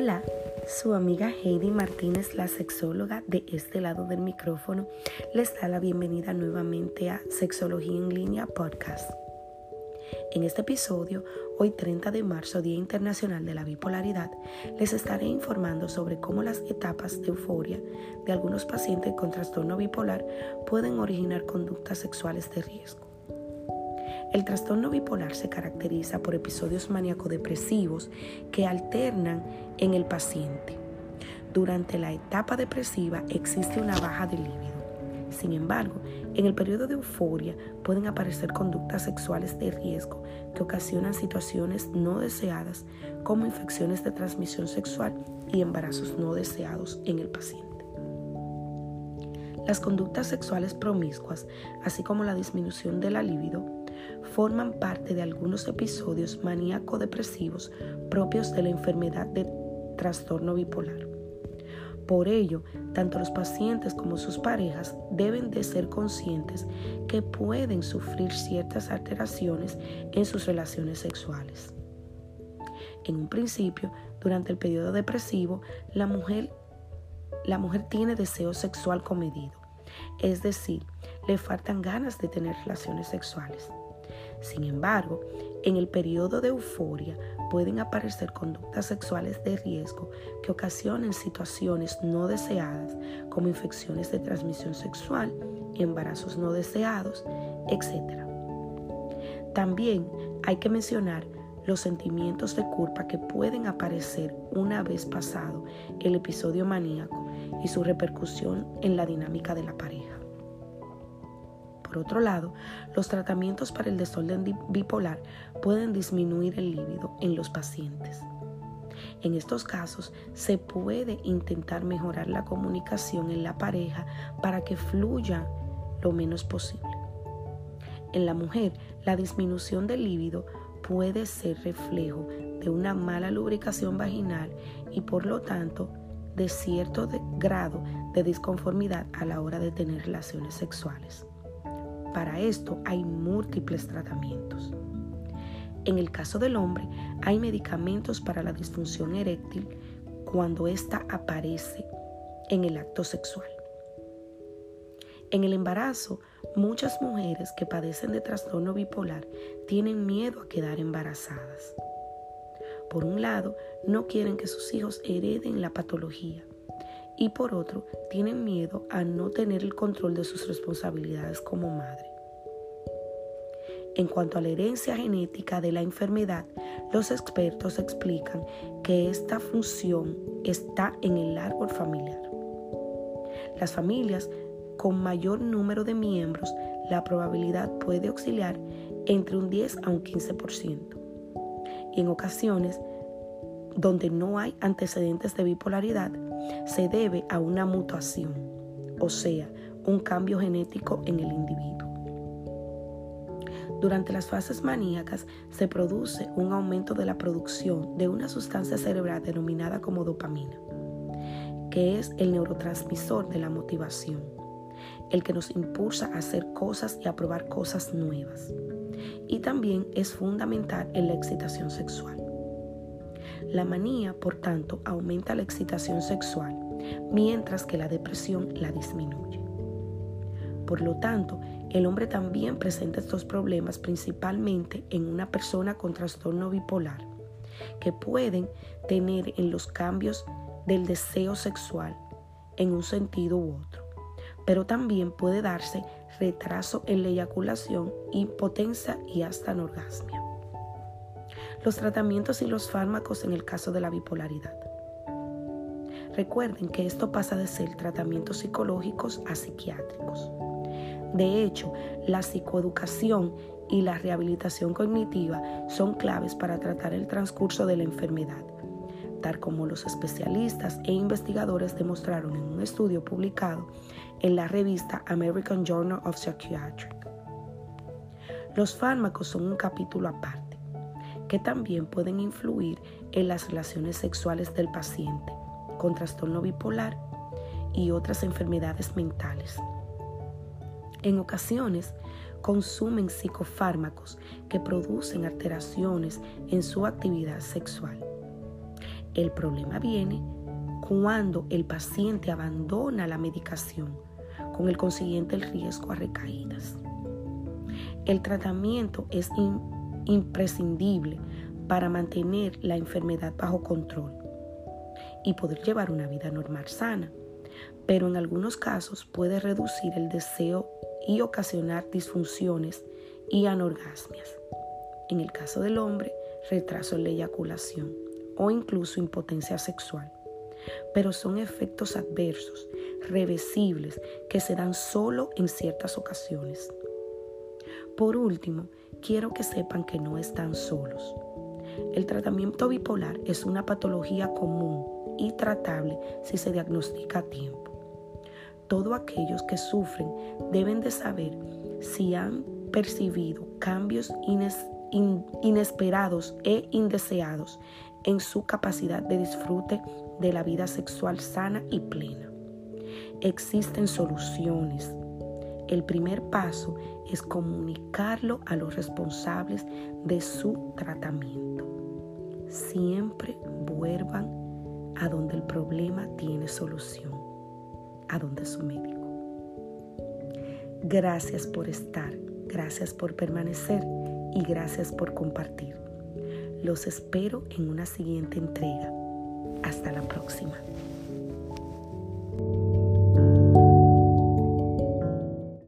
Hola, su amiga Heidi Martínez, la sexóloga de este lado del micrófono, les da la bienvenida nuevamente a Sexología en línea podcast. En este episodio, hoy 30 de marzo, Día Internacional de la Bipolaridad, les estaré informando sobre cómo las etapas de euforia de algunos pacientes con trastorno bipolar pueden originar conductas sexuales de riesgo. El trastorno bipolar se caracteriza por episodios maníaco-depresivos que alternan en el paciente. Durante la etapa depresiva existe una baja de líbido. Sin embargo, en el periodo de euforia pueden aparecer conductas sexuales de riesgo que ocasionan situaciones no deseadas como infecciones de transmisión sexual y embarazos no deseados en el paciente. Las conductas sexuales promiscuas, así como la disminución de la libido, forman parte de algunos episodios maníaco-depresivos propios de la enfermedad de trastorno bipolar. Por ello, tanto los pacientes como sus parejas deben de ser conscientes que pueden sufrir ciertas alteraciones en sus relaciones sexuales. En un principio, durante el periodo depresivo, la mujer, la mujer tiene deseo sexual comedido, es decir, le faltan ganas de tener relaciones sexuales. Sin embargo, en el periodo de euforia pueden aparecer conductas sexuales de riesgo que ocasionen situaciones no deseadas como infecciones de transmisión sexual, embarazos no deseados, etc. También hay que mencionar los sentimientos de culpa que pueden aparecer una vez pasado el episodio maníaco y su repercusión en la dinámica de la pareja. Por otro lado, los tratamientos para el desorden bipolar pueden disminuir el líbido en los pacientes. En estos casos, se puede intentar mejorar la comunicación en la pareja para que fluya lo menos posible. En la mujer, la disminución del líbido puede ser reflejo de una mala lubricación vaginal y por lo tanto de cierto grado de disconformidad a la hora de tener relaciones sexuales. Para esto hay múltiples tratamientos. En el caso del hombre, hay medicamentos para la disfunción eréctil cuando ésta aparece en el acto sexual. En el embarazo, muchas mujeres que padecen de trastorno bipolar tienen miedo a quedar embarazadas. Por un lado, no quieren que sus hijos hereden la patología y por otro, tienen miedo a no tener el control de sus responsabilidades como madre. En cuanto a la herencia genética de la enfermedad, los expertos explican que esta función está en el árbol familiar. Las familias con mayor número de miembros, la probabilidad puede auxiliar entre un 10 a un 15%. Y en ocasiones, donde no hay antecedentes de bipolaridad, se debe a una mutación, o sea, un cambio genético en el individuo. Durante las fases maníacas se produce un aumento de la producción de una sustancia cerebral denominada como dopamina, que es el neurotransmisor de la motivación, el que nos impulsa a hacer cosas y a probar cosas nuevas. Y también es fundamental en la excitación sexual. La manía, por tanto, aumenta la excitación sexual, mientras que la depresión la disminuye. Por lo tanto, el hombre también presenta estos problemas principalmente en una persona con trastorno bipolar, que pueden tener en los cambios del deseo sexual en un sentido u otro, pero también puede darse retraso en la eyaculación, impotencia y hasta anorgasmia. Los tratamientos y los fármacos en el caso de la bipolaridad. Recuerden que esto pasa de ser tratamientos psicológicos a psiquiátricos. De hecho, la psicoeducación y la rehabilitación cognitiva son claves para tratar el transcurso de la enfermedad, tal como los especialistas e investigadores demostraron en un estudio publicado en la revista American Journal of Psychiatry. Los fármacos son un capítulo aparte, que también pueden influir en las relaciones sexuales del paciente con trastorno bipolar y otras enfermedades mentales. En ocasiones consumen psicofármacos que producen alteraciones en su actividad sexual. El problema viene cuando el paciente abandona la medicación, con el consiguiente riesgo a recaídas. El tratamiento es imprescindible para mantener la enfermedad bajo control y poder llevar una vida normal sana, pero en algunos casos puede reducir el deseo y ocasionar disfunciones y anorgasmias. En el caso del hombre, retraso en la eyaculación o incluso impotencia sexual. Pero son efectos adversos, reversibles, que se dan solo en ciertas ocasiones. Por último, quiero que sepan que no están solos. El tratamiento bipolar es una patología común y tratable si se diagnostica a tiempo. Todos aquellos que sufren deben de saber si han percibido cambios inesperados e indeseados en su capacidad de disfrute de la vida sexual sana y plena. Existen soluciones. El primer paso es comunicarlo a los responsables de su tratamiento. Siempre vuelvan a donde el problema tiene solución, a donde su médico. Gracias por estar, gracias por permanecer y gracias por compartir. Los espero en una siguiente entrega. Hasta la próxima.